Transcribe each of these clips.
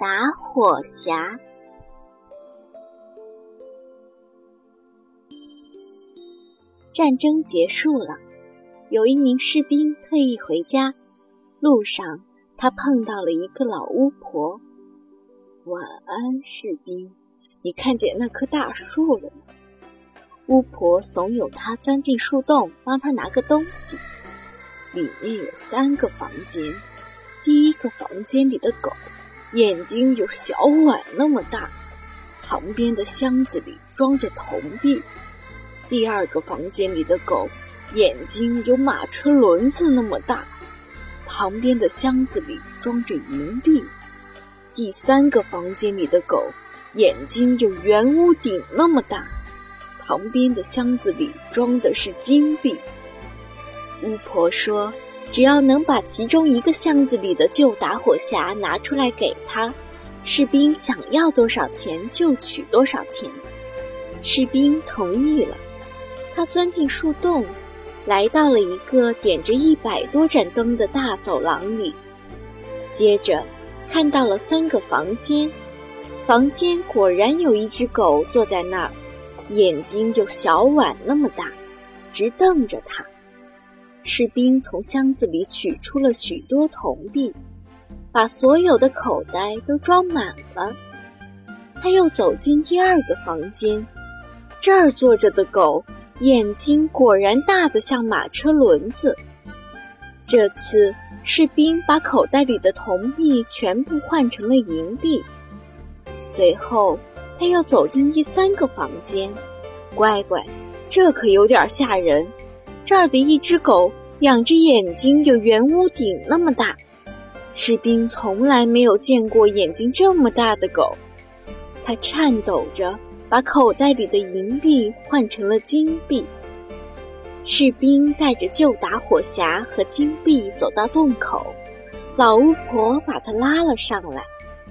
打火匣。战争结束了，有一名士兵退役回家，路上他碰到了一个老巫婆。晚安，士兵，你看见那棵大树了吗？巫婆怂恿他钻进树洞，帮他拿个东西。里面有三个房间，第一个房间里的狗眼睛有小碗那么大，旁边的箱子里装着铜币；第二个房间里的狗眼睛有马车轮子那么大，旁边的箱子里装着银币；第三个房间里的狗眼睛有圆屋顶那么大，旁边的箱子里装的是金币。巫婆说：“只要能把其中一个箱子里的旧打火匣拿出来给他，士兵想要多少钱就取多少钱。”士兵同意了。他钻进树洞，来到了一个点着一百多盏灯的大走廊里，接着看到了三个房间。房间果然有一只狗坐在那儿，眼睛有小碗那么大，直瞪着他。士兵从箱子里取出了许多铜币，把所有的口袋都装满了。他又走进第二个房间，这儿坐着的狗眼睛果然大得像马车轮子。这次士兵把口袋里的铜币全部换成了银币。随后他又走进第三个房间，乖乖，这可有点吓人。这儿的一只狗两只眼睛有圆屋顶那么大，士兵从来没有见过眼睛这么大的狗。他颤抖着把口袋里的银币换成了金币。士兵带着旧打火匣和金币走到洞口，老巫婆把他拉了上来。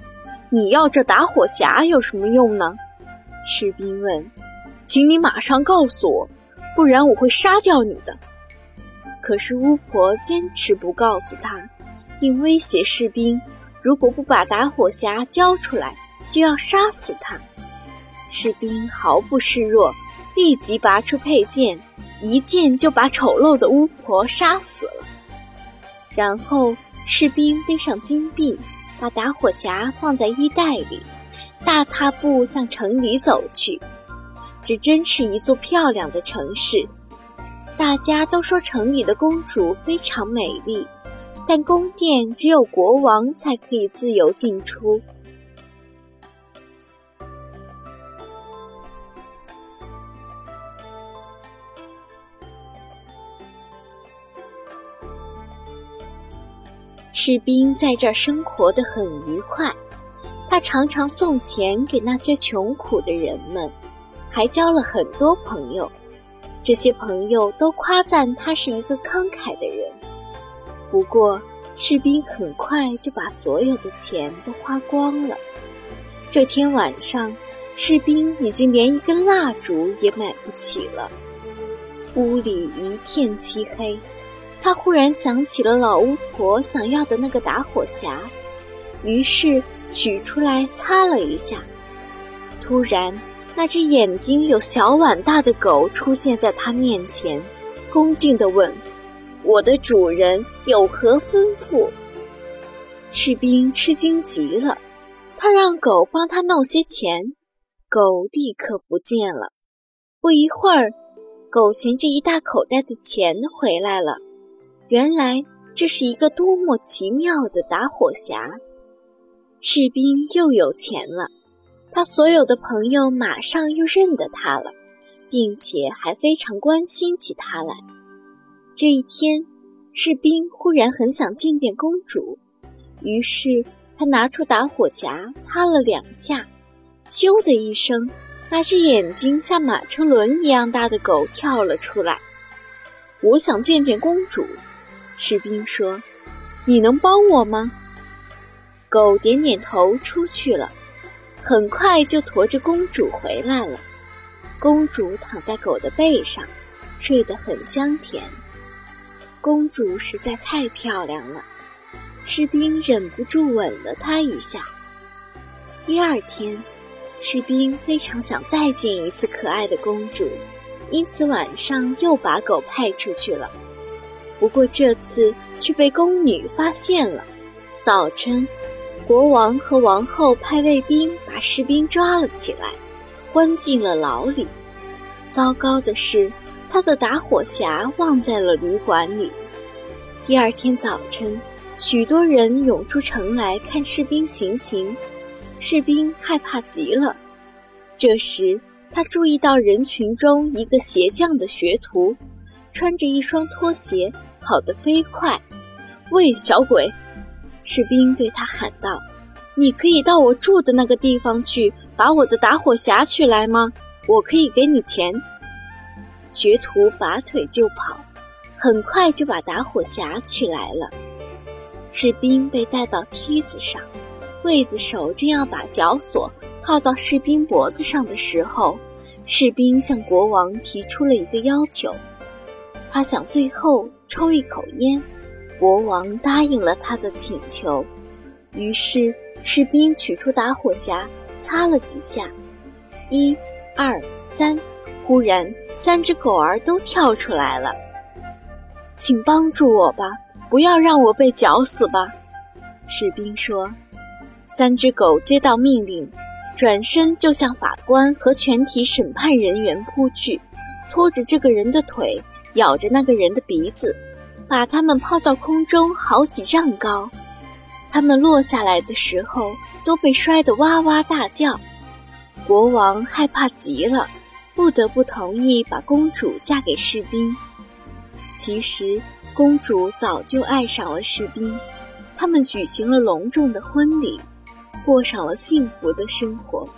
“你要这打火匣有什么用呢？”士兵问。“请你马上告诉我。”不然我会杀掉你的。可是巫婆坚持不告诉他，并威胁士兵，如果不把打火匣交出来，就要杀死他。士兵毫不示弱，立即拔出佩剑，一剑就把丑陋的巫婆杀死了。然后士兵背上金币，把打火匣放在衣袋里，大踏步向城里走去。这真是一座漂亮的城市，大家都说城里的公主非常美丽，但宫殿只有国王才可以自由进出。士兵在这儿生活的很愉快，他常常送钱给那些穷苦的人们。还交了很多朋友，这些朋友都夸赞他是一个慷慨的人。不过，士兵很快就把所有的钱都花光了。这天晚上，士兵已经连一根蜡烛也买不起了。屋里一片漆黑，他忽然想起了老巫婆想要的那个打火匣，于是取出来擦了一下，突然。那只眼睛有小碗大的狗出现在他面前，恭敬地问：“我的主人有何吩咐？”士兵吃惊极了，他让狗帮他弄些钱，狗立刻不见了。不一会儿，狗衔着一大口袋的钱回来了。原来这是一个多么奇妙的打火匣！士兵又有钱了。他所有的朋友马上又认得他了，并且还非常关心起他来。这一天，士兵忽然很想见见公主，于是他拿出打火匣擦了两下，咻的一声，那只眼睛像马车轮一样大的狗跳了出来。我想见见公主，士兵说：“你能帮我吗？”狗点点头，出去了。很快就驮着公主回来了。公主躺在狗的背上，睡得很香甜。公主实在太漂亮了，士兵忍不住吻了她一下。第二天，士兵非常想再见一次可爱的公主，因此晚上又把狗派出去了。不过这次却被宫女发现了。早晨，国王和王后派卫兵把士兵抓了起来，关进了牢里。糟糕的是，他的打火匣忘在了旅馆里。第二天早晨，许多人涌出城来看士兵行刑。士兵害怕极了。这时，他注意到人群中一个鞋匠的学徒，穿着一双拖鞋，跑得飞快。喂，小鬼！士兵对他喊道：“你可以到我住的那个地方去，把我的打火匣取来吗？我可以给你钱。”学徒拔腿就跑，很快就把打火匣取来了。士兵被带到梯子上。刽子手正要把绞索套到士兵脖子上的时候，士兵向国王提出了一个要求。他想最后抽一口烟，国王答应了他的请求。于是士兵取出打火匣，擦了几下，一、二、三，忽然三只狗儿都跳出来了。请帮助我吧，不要让我被绞死吧，士兵说。三只狗接到命令，转身就向法官和全体审判人员扑去，拖着这个人的腿，咬着那个人的鼻子，把他们抛到空中好几丈高。他们落下来的时候都被摔得哇哇大叫。国王害怕极了，不得不同意把公主嫁给士兵。其实，公主早就爱上了士兵，他们举行了隆重的婚礼。过上了幸福的生活。